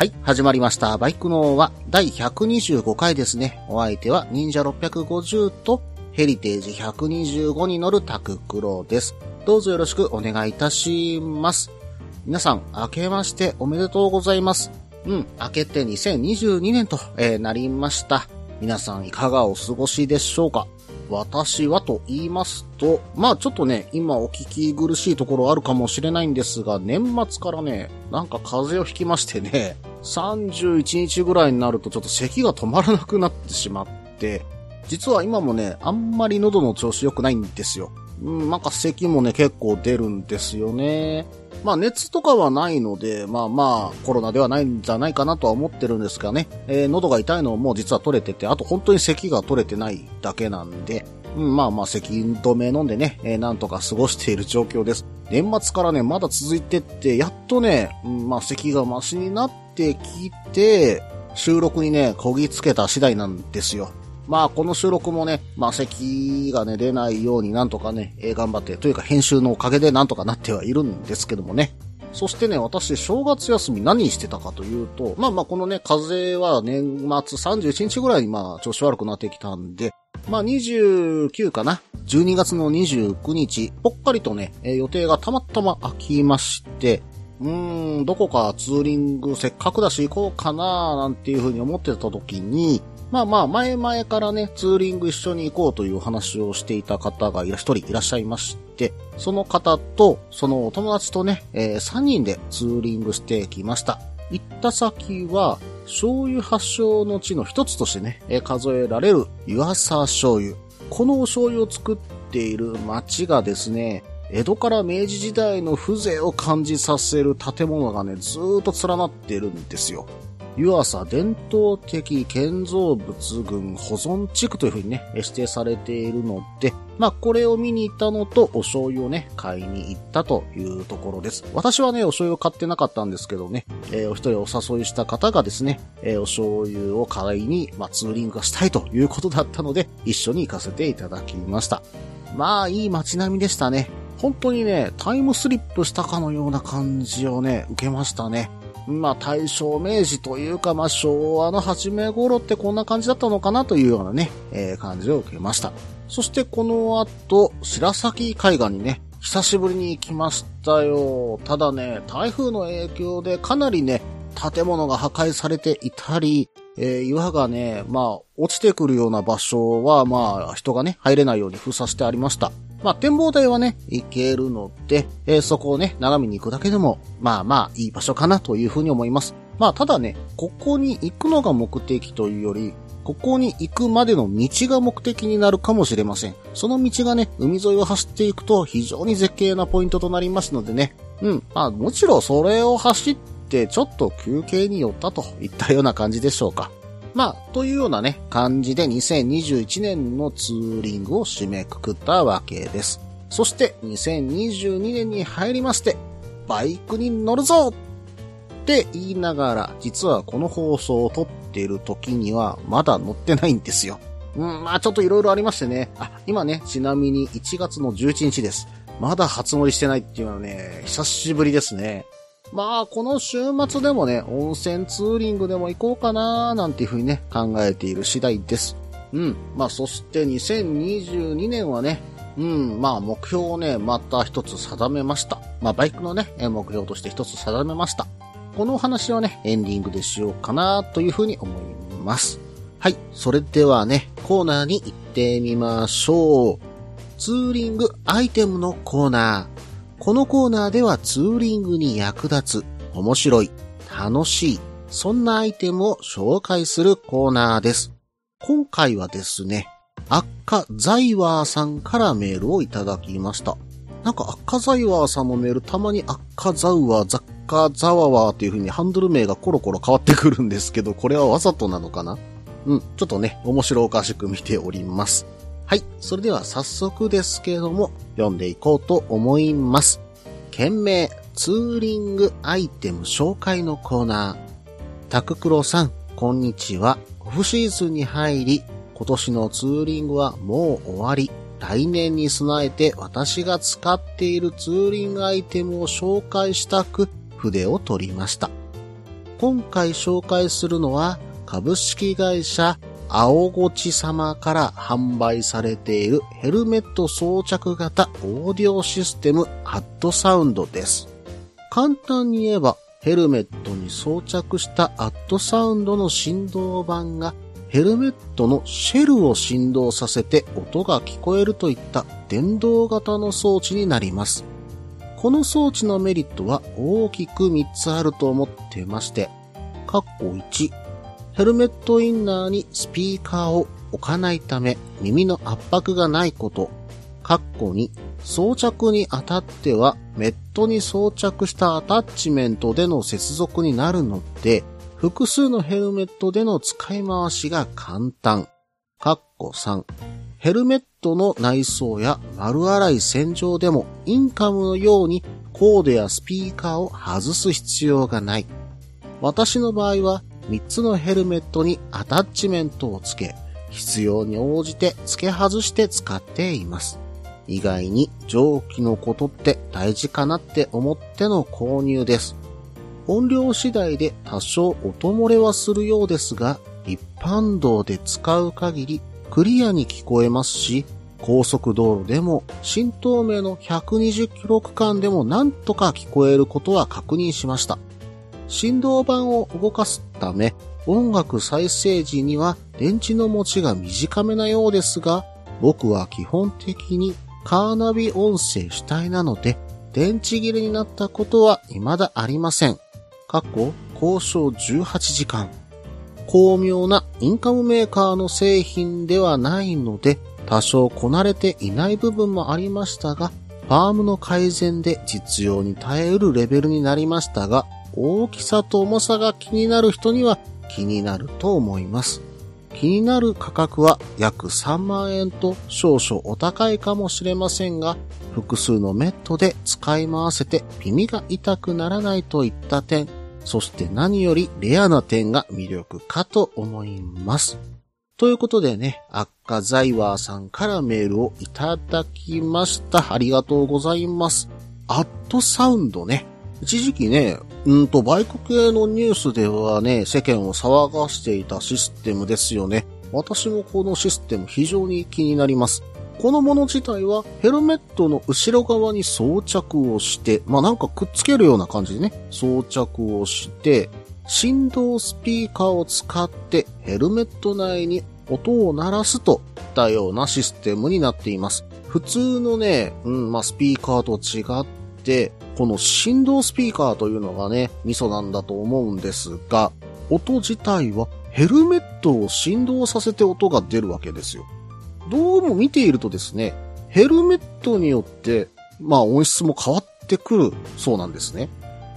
はい、始まりました。バイクのは第125回ですね。お相手は忍者650とヘリテージ125に乗るタククロです。どうぞよろしくお願いいたします。皆さん、明けましておめでとうございます。うん、明けて2022年と、えーなりました。皆さんいかがお過ごしでしょうか？私はと言いますと、まあちょっとね、今お聞き苦しいところあるかもしれないんですが、年末からね、なんか風邪をひきましてね、31日ぐらいになるとちょっと咳が止まらなくなってしまって、実は今もね、あんまり喉の調子良くないんですよ。うん、なんか咳もね、結構出るんですよね。まあ熱とかはないので、まあまあコロナではないんじゃないかなとは思ってるんですがね、えー喉が痛いのも実は取れてて、あと本当に咳が取れてないだけなんで、うん、まあまあ咳止め飲んでね、えーなんとか過ごしている状況です。年末からね、まだ続いてって、やっとね、うん、まあ咳がマシになってきて、収録にね、こぎつけた次第なんですよ。まあ、この収録もね、まあ、咳がね、出ないようになんとかね、えー頑張って、というか編集のおかげでなんとかなってはいるんですけどもね。そしてね、私、正月休み何してたかというと、まあまあ、このね、風は年末31日ぐらいにまあ、調子悪くなってきたんで、まあ、29かな ?12 月の29日、ぽっかりとね、予定がたまたま空きまして、うーん、どこかツーリングせっかくだし行こうかななんていうふうに思ってた時に、まあまあ、前々からね、ツーリング一緒に行こうという話をしていた方が一人いらっしゃいまして、その方と、そのお友達とね、えー3人でツーリングしてきました。行った先は、醤油発祥の地の一つとしてね、数えられる湯浅醤油。このお醤油を作っている町がですね、江戸から明治時代の風情を感じさせる建物がね、ずーっと連なってるんですよ。湯浅伝統的建造物群保存地区というふうにね、指定されているので、まあこれを見に行ったのとお醤油をね、買いに行ったというところです。私はね、お醤油を買ってなかったんですけどね、えーお一人お誘いした方がですね、えーお醤油を買いに、まあツーリングがしたいということだったので、一緒に行かせていただきました。まあいい街並みでしたね。本当にね、タイムスリップしたかのような感じをね、受けましたね。まあ大正明治というか、まあ昭和の初め頃ってこんな感じだったのかなというようなね、えー感じを受けました。そしてこの後、白崎海岸にね、久しぶりに行きましたよ。ただね、台風の影響でかなりね、建物が破壊されていたり、えー岩がね、まあ、落ちてくるような場所は、まあ、人がね、入れないように封鎖してありました。まあ、展望台はね、行けるので、えーそこをね、眺めに行くだけでも、まあまあ、いい場所かなというふうに思います。まあ、ただね、ここに行くのが目的というより、ここに行くまでの道が目的になるかもしれません。その道がね、海沿いを走っていくと非常に絶景なポイントとなりますのでね。うん。まあ、もちろんそれを走ってちょっと休憩に寄ったといったような感じでしょうか。まあ、というようなね、感じで2021年のツーリングを締めくくったわけです。そして2022年に入りまして、バイクに乗るぞって言いながら、実はこの放送を撮っている時にはまだ乗ってないんですよ。うん、まあちょっと色々ありましてね。あ、今ね、ちなみに1月の11日です。まだ初乗りしてないっていうのはね、久しぶりですね。まあ、この週末でもね、温泉ツーリングでも行こうかなーなんていうふうにね、考えている次第です。うん。まあ、そして2022年はね、うん、まあ、目標をね、また一つ定めました。まあ、バイクのね、目標として一つ定めました。このお話はね、エンディングでしようかなというふうに思います。はい。それではね、コーナーに行ってみましょう。ツーリングアイテムのコーナー。このコーナーではツーリングに役立つ、面白い、楽しい、そんなアイテムを紹介するコーナーです。今回はですね、アッカザイワーさんからメールをいただきました。なんかアッカザイワーさんのメールたまにアッカザウワー、ザッ赤ザワワーっていう風にハンドル名がコロコロ変わってくるんですけど、これはわざとなのかな？うん、ちょっとね、面白おかしく見ております。はい、それでは早速ですけれども、読んでいこうと思います。件名、ツーリングアイテム紹介のコーナー。タククロさん、こんにちは。オフシーズンに入り、今年のツーリングはもう終わり。来年に備えて私が使っているツーリングアイテムを紹介したく筆を取りました。今回紹介するのは株式会社青ごち様から販売されているヘルメット装着型オーディオシステムハットサウンドです。簡単に言えばヘルメットに装着したアットサウンドの振動板がヘルメットのシェルを振動させて音が聞こえるといった電動型の装置になります。この装置のメリットは大きく3つあると思ってまして、カッコ1、ヘルメットインナーにスピーカーを置かないため耳の圧迫がないこと、カッコ2、装着にあたってはメットに装着したアタッチメントでの接続になるので、複数のヘルメットでの使い回しが簡単。カッコ3。ヘルメットの内装や丸洗い洗浄でもインカムのようにコードやスピーカーを外す必要がない。私の場合は3つのヘルメットにアタッチメントを付け、必要に応じて付け外して使っています。意外に蒸気のことって大事かなって思っての購入です。音量次第で多少音漏れはするようですが、一般道で使う限りクリアに聞こえますし、高速道路でも新東名の120キロ区間でもなんとか聞こえることは確認しました。振動板を動かすため、音楽再生時には電池の持ちが短めなようですが、僕は基本的にカーナビ音声主体なので、電池切れになったことは未だありません。過去交渉18時間。巧妙なインカムメーカーの製品ではないので、多少こなれていない部分もありましたが、ファームの改善で実用に耐えうるレベルになりましたが、大きさと重さが気になる人には気になると思います。気になる価格は約3万円と少々お高いかもしれませんが、複数のメットで使い回せて耳が痛くならないといった点、そして何よりレアな点が魅力かと思います。ということでね、アッカザイワーさんからメールをいただきました。ありがとうございます。アットサウンドね。一時期ね、うんと、バイク系のニュースではね、世間を騒がしていたシステムですよね。私もこのシステム非常に気になります。このもの自体はヘルメットの後ろ側に装着をして、まあなんかくっつけるような感じでね、装着をして、振動スピーカーを使ってヘルメット内に音を鳴らすといったようなシステムになっています。普通のね、うん、まあスピーカーと違って、この振動スピーカーというのがね、ミソなんだと思うんですが、音自体はヘルメットを振動させて音が出るわけですよ。どうも見ているとですね、ヘルメットによって、まあ音質も変わってくるそうなんですね。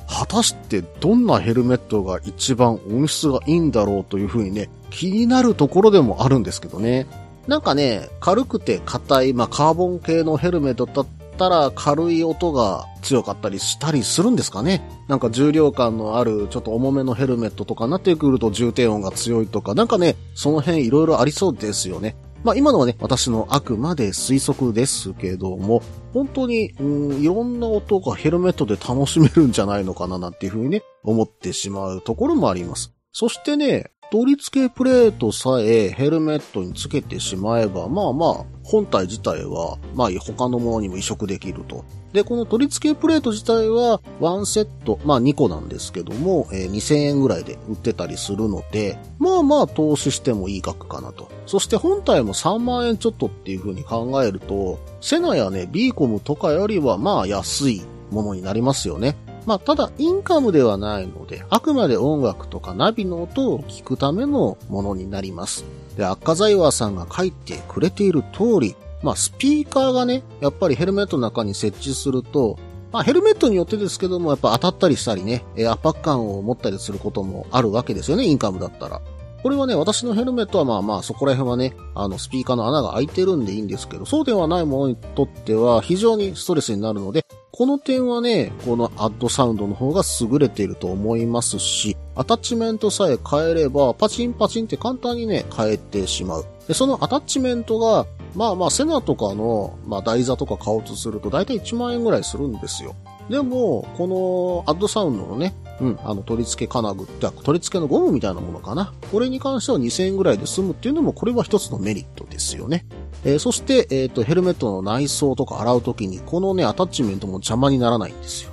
果たしてどんなヘルメットが一番音質がいいんだろうというふうにね、気になるところでもあるんですけどね。なんかね、軽くて硬い、まあカーボン系のヘルメットだったら軽い音が強かったりしたりするんですかねなんか重量感のあるちょっと重めのヘルメットとかになってくると重低音が強いとか、なんかね、その辺いろいろありそうですよね。まあ今のはね、私のあくまで推測ですけども、本当に、うん、いろんな音がヘルメットで楽しめるんじゃないのかななんていうふうにね、思ってしまうところもあります。そしてね、取り付けプレートさえヘルメットにつけてしまえば、まあまあ、本体自体は、まあ他のものにも移植できると。で、この取り付けプレート自体は、1セット、まあ2個なんですけども、えー、2000円ぐらいで売ってたりするので、まあまあ投資してもいい額かなと。そして本体も3万円ちょっとっていう風に考えると、セナやね、ビーコムとかよりはまあ安いものになりますよね。まあ、ただ、インカムではないので、あくまで音楽とかナビの音を聞くためのものになります。で、赤ザイワーさんが書いてくれている通り、まあ、スピーカーがね、やっぱりヘルメットの中に設置すると、まあヘルメットによってですけども、やっぱ当たったりしたりね、圧迫感を持ったりすることもあるわけですよね、インカムだったら。これはね、私のヘルメットはまあまあそこら辺はね、あのスピーカーの穴が開いてるんでいいんですけど、そうではないものにとっては非常にストレスになるので、この点はね、このアッドサウンドの方が優れていると思いますし、アタッチメントさえ変えれば、パチンパチンって簡単にね、変えてしまう。で、そのアタッチメントが、まあまあ、セナとかの、まあ台座とか買おうとすると、だいたい1万円ぐらいするんですよ。でも、このアッドサウンドのね、うん、あの取り付け金具って、取り付けのゴムみたいなものかな。これに関しては2000円ぐらいで済むっていうのも、これは一つのメリットですよね。えー、そして、えっ、ー、と、ヘルメットの内装とか洗うときに、このね、アタッチメントも邪魔にならないんですよ。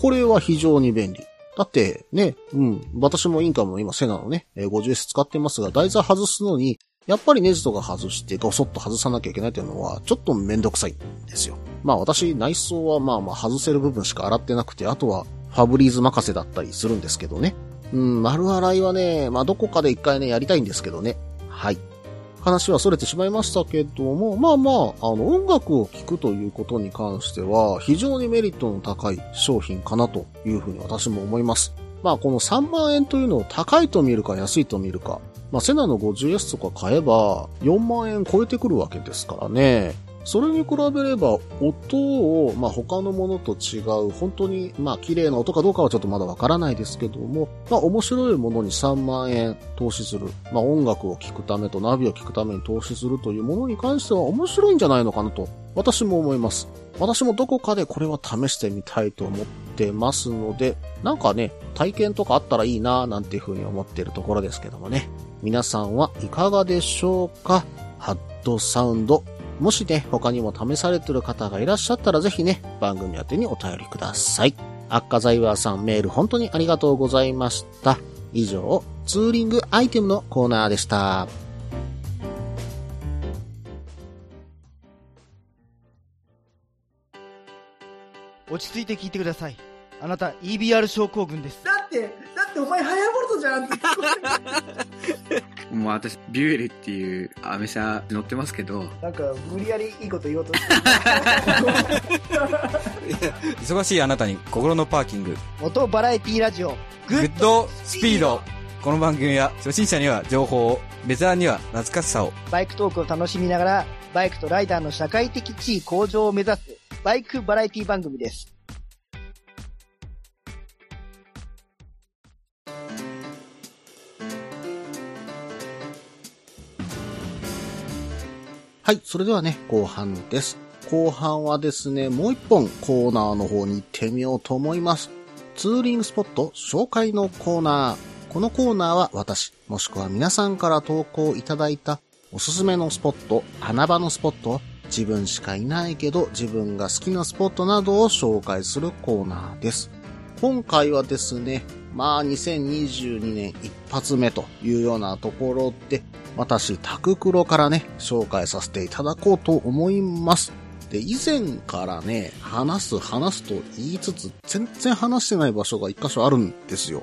これは非常に便利。だって、ね、うん、私もインカムの今セナのね、50S 使ってますが、台座外すのに、やっぱりネジとか外してゴソッと外さなきゃいけないというのは、ちょっとめんどくさいんですよ。まあ私、内装はまあまあ外せる部分しか洗ってなくて、あとはファブリーズ任せだったりするんですけどね。うん、丸洗いはね、まあどこかで一回ね、やりたいんですけどね。はい。話は逸れてしまいましたけども、まあまあ、あの、音楽を聴くということに関しては、非常にメリットの高い商品かなというふうに私も思います。まあ、この3万円というのを高いと見るか安いと見るか、まあ、セナの 50S とか買えば4万円超えてくるわけですからね。それに比べれば、音を、まあ、他のものと違う、本当に、まあ、綺麗な音かどうかはちょっとまだわからないですけども、まあ、面白いものに3万円投資する。まあ、音楽を聴くためとナビを聴くために投資するというものに関しては面白いんじゃないのかなと、私も思います。私もどこかでこれは試してみたいと思ってますので、なんかね、体験とかあったらいいなぁなんていうふうに思っているところですけどもね。皆さんはいかがでしょうか？ハッドサウンド。もしね、他にも試されてる方がいらっしゃったらぜひね、番組宛てにお便りください。アッカザイワーさんメール本当にありがとうございました。以上、ツーリングアイテムのコーナーでした。落ち着いて聞いてください。あなた EBR 症候群です。だって、だってお前ハヤボルトじゃんって もう私、ビュエルっていうアメ車乗ってますけど。なんか、無理やりいいこと言おうとして 忙しいあなたに心のパーキング。元バラエティラジオ、グッドスピード。この番組は初心者には情報を、ベテランには懐かしさを。バイクトークを楽しみながら、バイクとライダーの社会的地位向上を目指す、バイクバラエティ番組です。はい、それではね、後半です。後半はですね、もう一本コーナーの方に行ってみようと思います。ツーリングスポット紹介のコーナー。このコーナーは私、もしくは皆さんから投稿いただいたおすすめのスポット、穴場のスポット、自分しかいないけど自分が好きなスポットなどを紹介するコーナーです。今回はですね、まあ2022年一発目というようなところで、私、タククロからね、紹介させていただこうと思います。で、以前からね、話す話すと言いつつ、全然話してない場所が一箇所あるんですよ。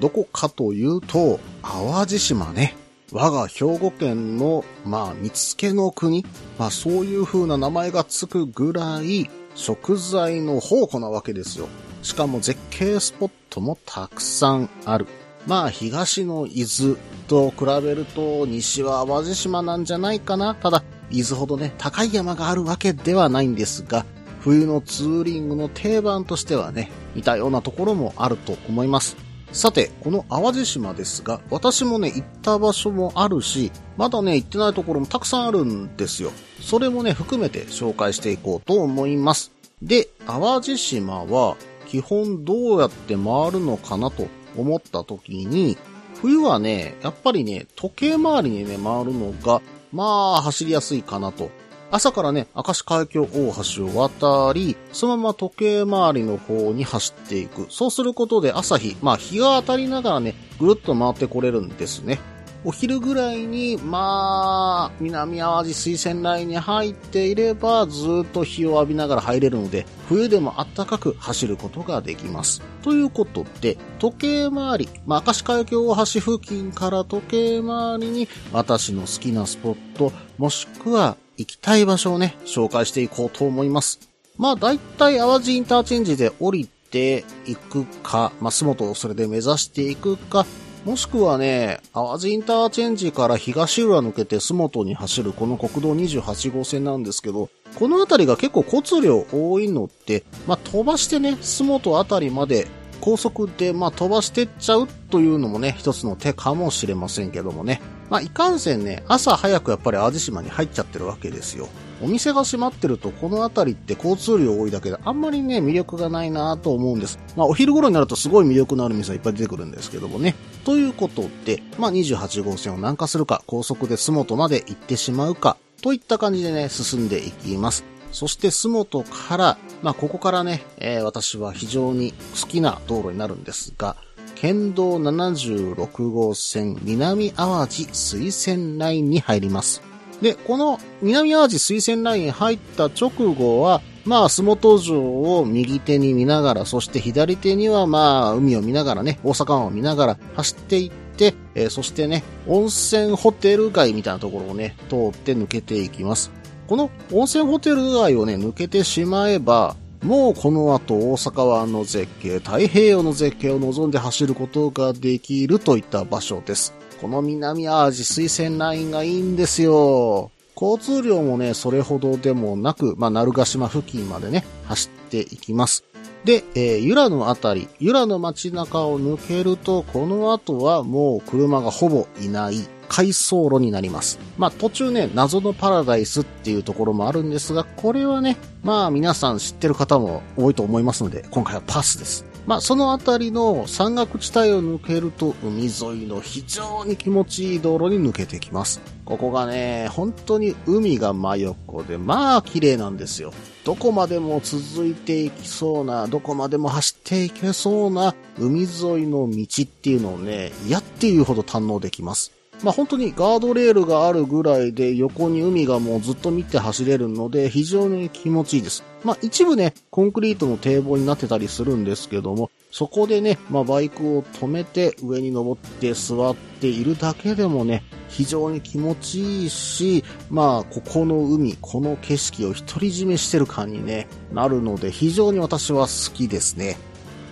どこかというと、淡路島ね。我が兵庫県の、まあ、見つけの国。まあ、そういう風な名前がつくぐらい、食材の宝庫なわけですよ。しかも絶景スポットもたくさんある。まあ、東の伊豆と比べると、西は淡路島なんじゃないかな。ただ、伊豆ほどね、高い山があるわけではないんですが、冬のツーリングの定番としてはね、似たようなところもあると思います。さて、この淡路島ですが、私もね、行った場所もあるし、まだね、行ってないところもたくさんあるんですよ。それもね、含めて紹介していこうと思います。で、淡路島は、基本どうやって回るのかなと思った時に、冬はね、やっぱりね、時計回りにね、回るのが、まあ、走りやすいかなと。朝からね、明石海峡大橋を渡り、そのまま時計回りの方に走っていく。そうすることで朝日、まあ日が当たりながらね、ぐるっと回ってこれるんですね。お昼ぐらいに、まあ、南淡路水仙ラインに入っていれば、ずっと日を浴びながら入れるので、冬でも暖かく走ることができます。ということで、時計回り、まあ、明石海峡大橋付近から時計回りに、私の好きなスポット、もしくは行きたい場所をね、紹介していこうと思います。まあ大体淡路インターチェンジで降りていくか、まあ洲本をそれで目指していくか、もしくはね、淡路インターチェンジから東浦抜けて洲本に走るこの国道28号線なんですけど、この辺りが結構交通量多いのって、まあ飛ばしてね、洲本あたりまで高速でまあ飛ばしてっちゃうというのもね、一つの手かもしれませんけどもね。まあいかんせんね、朝早くやっぱり淡路島に入っちゃってるわけですよ。お店が閉まってると、この辺りって交通量多いだけで、あんまりね、魅力がないなと思うんです。まあ、お昼頃になるとすごい魅力のある店がいっぱい出てくるんですけどもね。ということで、まあ、28号線を南下するか、高速で洲本まで行ってしまうか、といった感じでね、進んでいきます。そして、洲本から、まあ、ここからね、えー私は非常に好きな道路になるんですが、県道76号線南淡路水線ラインに入ります。で、この南淡路水線ライン入った直後は、まあ、洲本城を右手に見ながら、そして左手にはまあ、海を見ながらね、大阪湾を見ながら走っていって、えーそしてね、温泉ホテル街みたいなところをね、通って抜けていきます。この温泉ホテル街をね、抜けてしまえば、もうこの後大阪湾の絶景、太平洋の絶景を望んで走ることができるといった場所です。この南淡路水線ラインがいいんですよ。交通量もね、それほどでもなく、まあ、鳴ヶ島付近までね、走っていきます。で、えー、由良のあたり、由良の街中を抜けると、この後はもう車がほぼいない回送路になります。まあ途中ね、謎のパラダイスっていうところもあるんですが、これはね、まあ皆さん知ってる方も多いと思いますので、今回はパスです。まあそのあたりの山岳地帯を抜けると、海沿いの非常に気持ちいい道路に抜けてきます。ここがね、本当に海が真横で、まあ綺麗なんですよ。どこまでも続いていきそうな、どこまでも走っていけそうな海沿いの道っていうのをね、やっていうほど堪能できます。まあ本当にガードレールがあるぐらいで横に海がもうずっと見て走れるので非常に気持ちいいです。まあ一部ね、コンクリートの堤防になってたりするんですけども、そこでね、まあバイクを止めて上に登って座っているだけでもね、非常に気持ちいいし、まあここの海、この景色を独り占めしてる感にね、なるので非常に私は好きですね。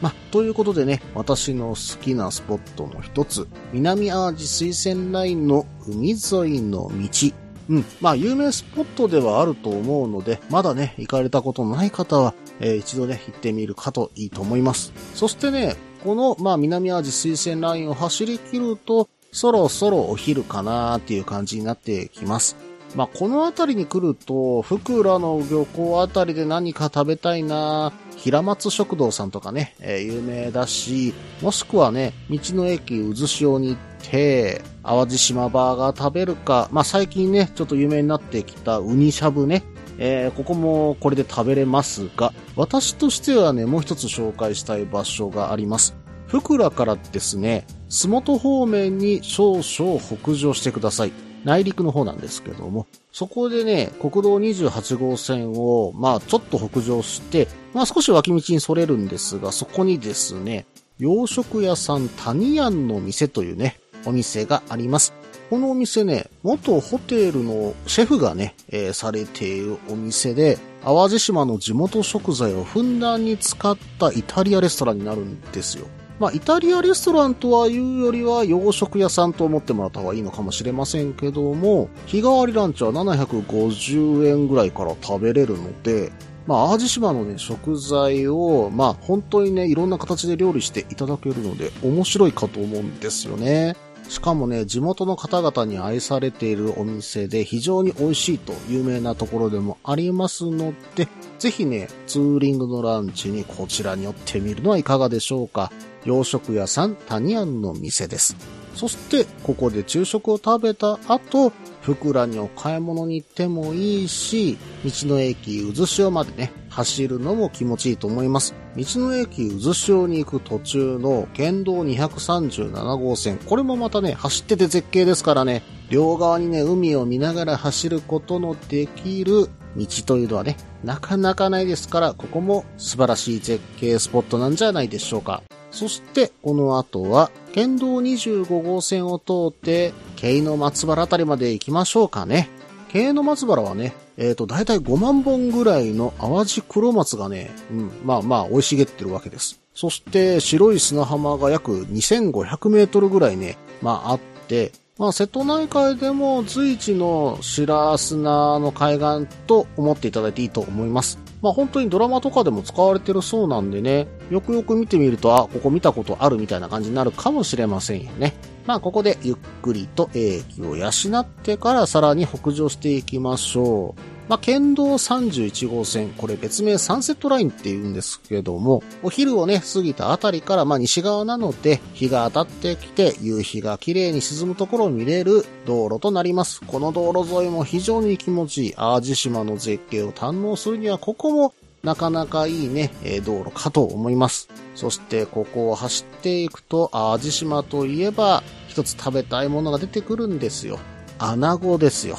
まあ、ということでね、私の好きなスポットの一つ、南淡路水線ラインの海沿いの道。うん。まあ、有名スポットではあると思うので、まだね、行かれたことのない方は、えー一度ね、行ってみるかといいと思います。そしてね、この、まあ、南淡路水線ラインを走り切ると、そろそろお昼かなーっていう感じになってきます。まあ、この辺りに来ると、福良の漁港あたりで何か食べたいなー平松食堂さんとかね、えー有名だし、もしくはね、道の駅渦潮に行って、淡路島バーガー食べるか、まあ、最近ね、ちょっと有名になってきたウニしゃぶね、えーここもこれで食べれますが、私としてはね、もう一つ紹介したい場所があります。福良からですね、洲本方面に少々北上してください。内陸の方なんですけども、そこでね、国道28号線を、まあちょっと北上して、まあ少し脇道にそれるんですが、そこにですね、洋食屋さん谷屋の店というね、お店があります。このお店ね、元ホテルのシェフがね、えーされているお店で、淡路島の地元食材をふんだんに使ったイタリアレストランになるんですよ。まあ、イタリアレストランとはいうよりは洋食屋さんと思ってもらった方がいいのかもしれませんけども、日替わりランチは750円ぐらいから食べれるので、まあ、淡路島のね、食材を、まあ、本当にね、いろんな形で料理していただけるので、面白いかと思うんですよね。しかもね、地元の方々に愛されているお店で非常に美味しいと有名なところでもありますので、ぜひね、ツーリングのランチにこちらに寄ってみるのはいかがでしょうか。洋食屋さん谷庵の店です。そして、ここで昼食を食べた後、福良にお買い物に行ってもいいし、道の駅渦潮までね、走るのも気持ちいいと思います。道の駅渦潮に行く途中の県道237号線、これもまたね、走ってて絶景ですからね、両側にね、海を見ながら走ることのできる道というのはね、なかなかないですから、ここも素晴らしい絶景スポットなんじゃないでしょうか。そして、この後は、県道25号線を通って、京の松原あたりまで行きましょうかね。京の松原はね、えっ、と、だいたい5万本ぐらいの淡路黒松がね、うん、まあまあ、生い茂ってるわけです。そして、白い砂浜が約2500メートルぐらいね、まああって、まあ、瀬戸内海でも随一の白砂の海岸と思っていただいていいと思います。まあ本当にドラマとかでも使われてるそうなんでね、よくよく見てみると、あ、ここ見たことあるみたいな感じになるかもしれませんよね。まあここでゆっくりと英気を養ってからさらに北上していきましょう。まあ、県道31号線、これ別名サンセットラインって言うんですけども、お昼をね、過ぎたあたりから、まあ、西側なので、日が当たってきて、夕日が綺麗に沈むところを見れる道路となります。この道路沿いも非常に気持ちいい、淡路島の絶景を堪能するには、ここもなかなかいいね、え道路かと思います。そして、ここを走っていくと、淡路島といえば、一つ食べたいものが出てくるんですよ。穴子ですよ。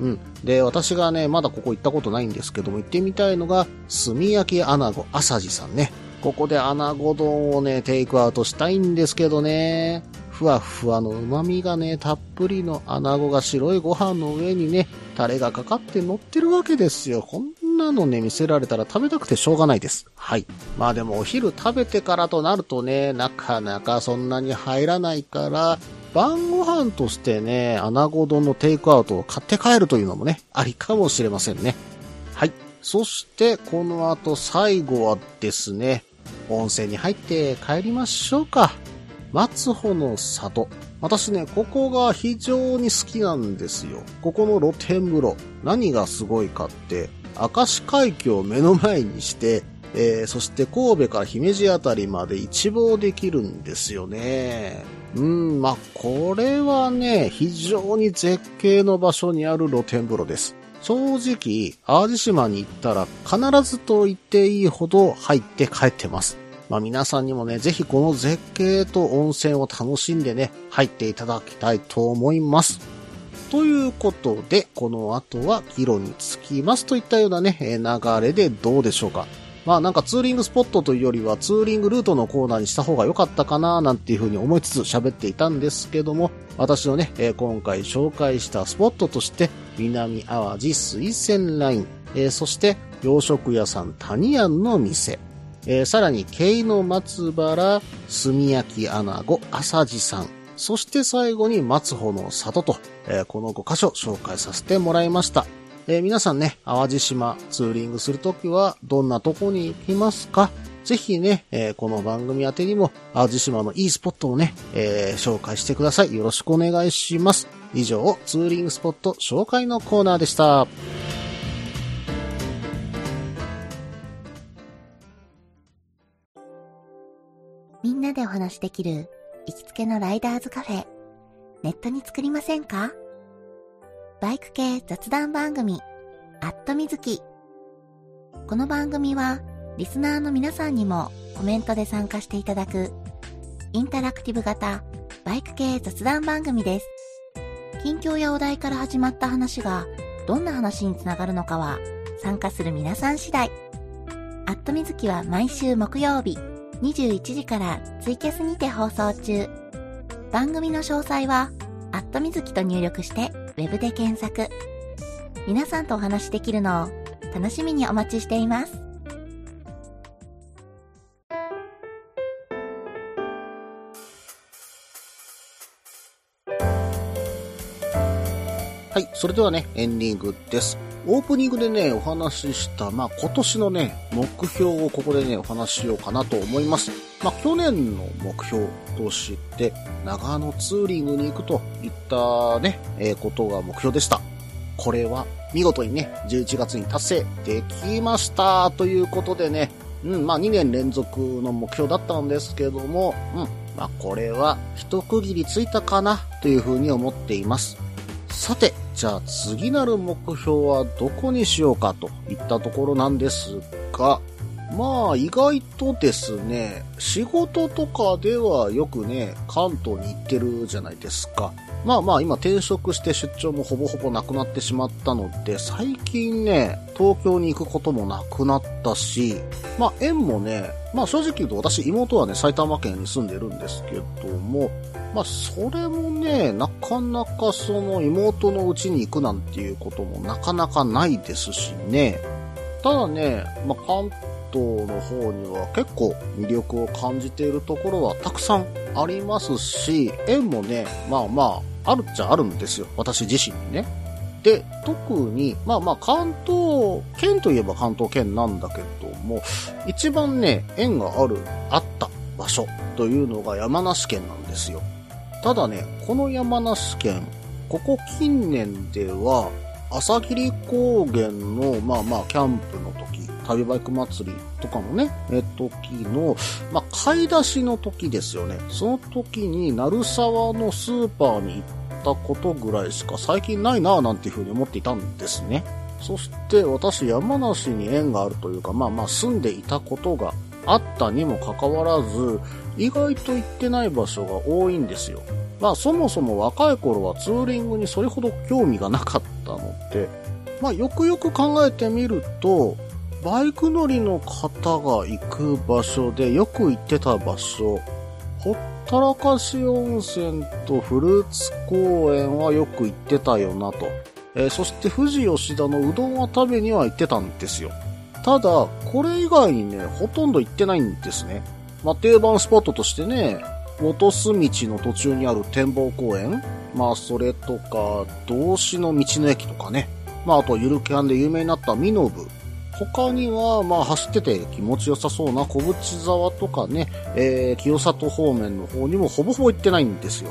うん。で、私がね、まだここ行ったことないんですけども、行ってみたいのが、炭焼き穴子朝地さんね。ここで穴子丼をね、テイクアウトしたいんですけどね。ふわふわの旨味がね、たっぷりの穴子が白いご飯の上にね、タレがかかって乗ってるわけですよ。こんなのね、見せられたら食べたくてしょうがないです。はい。まあでもお昼食べてからとなるとね、なかなかそんなに入らないから、晩ご飯としてね、穴子丼のテイクアウトを買って帰るというのもね、ありかもしれませんね。はい。そして、この後最後はですね、温泉に入って帰りましょうか。松穂の里。私ね、ここが非常に好きなんですよ。ここの露天風呂。何がすごいかって、明石海峡を目の前にして、えー、そして神戸から姫路あたりまで一望できるんですよね。うん、まあ、これはね、非常に絶景の場所にある露天風呂です。正直、淡路島に行ったら必ずと言っていいほど入って帰ってます。まあ皆さんにもね、ぜひこの絶景と温泉を楽しんでね、入っていただきたいと思います。ということで、この後は議論につきますといったようなね、流れでどうでしょうか。まあなんかツーリングスポットというよりはツーリングルートのコーナーにした方が良かったかななんていうふうに思いつつ喋っていたんですけども、私のね、え今回紹介したスポットとして、南淡路水仙ライン、えーそして洋食屋さん谷庵の店、えーさらに、京の松原、炭焼き穴子、朝地さん、そして最後に松穂の里と、えーこの5箇所紹介させてもらいました。えー皆さんね、淡路島ツーリングするときはどんなとこに行きますか？ぜひね、えーこの番組宛てにも淡路島のいいスポットをね、えー紹介してください。よろしくお願いします。以上、ツーリングスポット紹介のコーナーでした。みんなでお話できる行きつけのライダーズカフェ、ネットに作りませんか？バイク系雑談番組、アットみずき。この番組は、リスナーの皆さんにもコメントで参加していただく、インタラクティブ型バイク系雑談番組です。近況やお題から始まった話が、どんな話につながるのかは、参加する皆さん次第。アットみずきは毎週木曜日、21時からツイキャスにて放送中。番組の詳細は、アットみずきと入力して、ウェブで検索。皆さんとお話しできるのを楽しみにお待ちしています。はい、それではね、エンディングです。オープニングでね、お話しした、まあ今年のね、目標をここでね、お話ししようかなと思います。まあ去年の目標として、長野ツーリングに行くといったね、えーことが目標でした。これは見事にね、11月に達成できましたということでね、うん、まあ2年連続の目標だったんですけども、うん、まあこれは一区切りついたかなというふうに思っています。さて、じゃあ次なる目標はどこにしようかといったところなんですが、まあ意外とですね、仕事とかではよくね、関東に行ってるじゃないですか。まあまあ今転職して出張もほぼほぼなくなってしまったので、最近ね、東京に行くこともなくなったし、まあ縁もね、まあ正直言うと私妹はね、埼玉県に住んでるんですけども、まあそれもね、なかなかその妹の家に行くなんていうこともなかなかないですしね。ただね、まあ関東の方には結構魅力を感じているところはたくさんありますし、縁もね、まあまあ、あるっちゃあるんですよ。私自身にね。で、特に、まあまあ関東、県といえば関東圏なんだけども、一番ね、縁がある、あった場所というのが山梨県なんですよ。ただね、この山梨県、ここ近年では、朝霧高原の、まあまあ、キャンプの時、旅バイク祭りとかのね、え、時の、まあ、買い出しの時ですよね。その時に、鳴沢のスーパーに行ったことぐらいしか最近ないなぁなんていうふうに思っていたんですね。そして私山梨に縁があるというか、まあまあ住んでいたことがあったにもかかわらず、意外と行ってない場所が多いんですよ。まあそもそも若い頃はツーリングにそれほど興味がなかったので、まあよくよく考えてみると、バイク乗りの方が行く場所でよく行ってた場所、ほったらかし温泉とフルーツ公園はよく行ってたよなと。えーそして富士吉田のうどんは食べには行ってたんですよ。ただ、これ以外にね、ほとんど行ってないんですね。まあ、定番スポットとしてね、元須道の途中にある展望公園まあ、それとか、道志の道の駅とかね。まあ、あと、ゆるキャンで有名になったミノブ。他には、まあ、走ってて気持ちよさそうな小淵沢とかね、えー、清里方面の方にもほぼほぼ行ってないんですよ。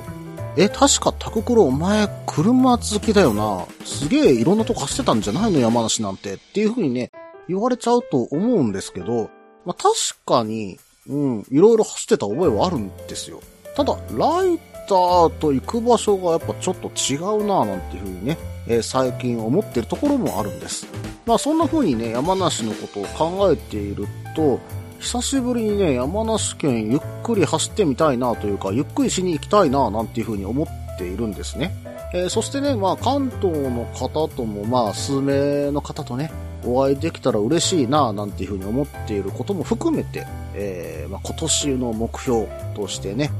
え、確かタククロお前車好きだよな。すげえいろんなとこ走ってたんじゃないの？山梨なんて。っていう風にね、言われちゃうと思うんですけど、まあ、確かに、うん、いろいろ走ってた覚えはあるんですよ。ただ、ライターと行く場所がやっぱちょっと違うなぁなんていう風にね、え最近思ってるところもあるんです。まあそんな風にね、山梨のことを考えていると、久しぶりにね、山梨県ゆっくり走ってみたいなというか、ゆっくりしに行きたいななんていう風に思っているんですね。えーそしてね、まあ関東の方とも、まあ数名の方とね、お会いできたら嬉しいななんていう風に思っていることも含めて、えーまあ、今年の目標としてね、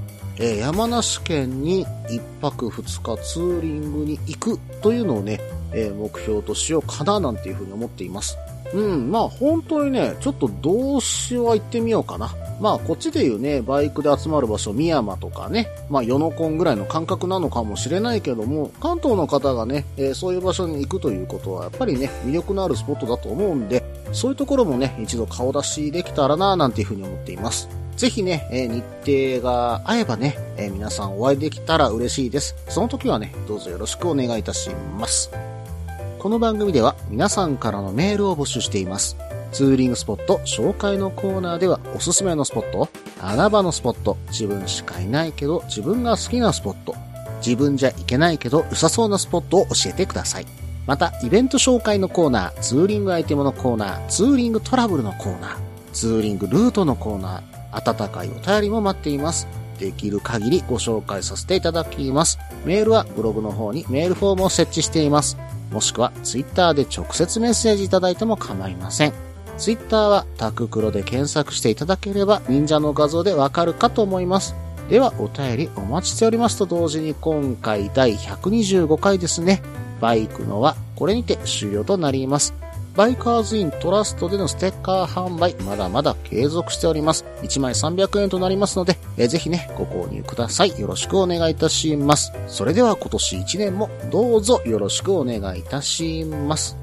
え山梨県に1泊2日ツーリングに行くというのをね、え目標としようかななんていう風に思っています。うん、まあ本当にね、ちょっと動詞は行ってみようかな。まあこっちでいうね、バイクで集まる場所、宮山とかね、まあヨノコンぐらいの感覚なのかもしれないけども、関東の方がね、えーそういう場所に行くということはやっぱりね、魅力のあるスポットだと思うんで、そういうところもね、一度顔出しできたらななんていう風に思っています。ぜひね、え日程が合えばね、え皆さんお会いできたら嬉しいです。その時はね、どうぞよろしくお願いいたします。この番組では皆さんからのメールを募集しています。ツーリングスポット紹介のコーナーではおすすめのスポット、穴場のスポット、自分しかいないけど自分が好きなスポット、自分じゃ行けないけど良さそうなスポットを教えてください。また、イベント紹介のコーナー、ツーリングアイテムのコーナー、ツーリングトラブルのコーナー、ツーリングルートのコーナー、温かいお便りも待っています。できる限りご紹介させていただきます。メールはブログの方にメールフォームを設置しています。もしくはツイッターで直接メッセージいただいても構いません。ツイッターはタククロで検索していただければ忍者の画像でわかるかと思います。ではお便りお待ちしておりますと同時に今回第125回ですね。バイクのはこれにて終了となります。バイカーズイントラストでのステッカー販売、まだまだ継続しております。1枚300円となりますので、えーぜひね、ご購入ください。よろしくお願いいたします。それでは今年1年もどうぞよろしくお願いいたします。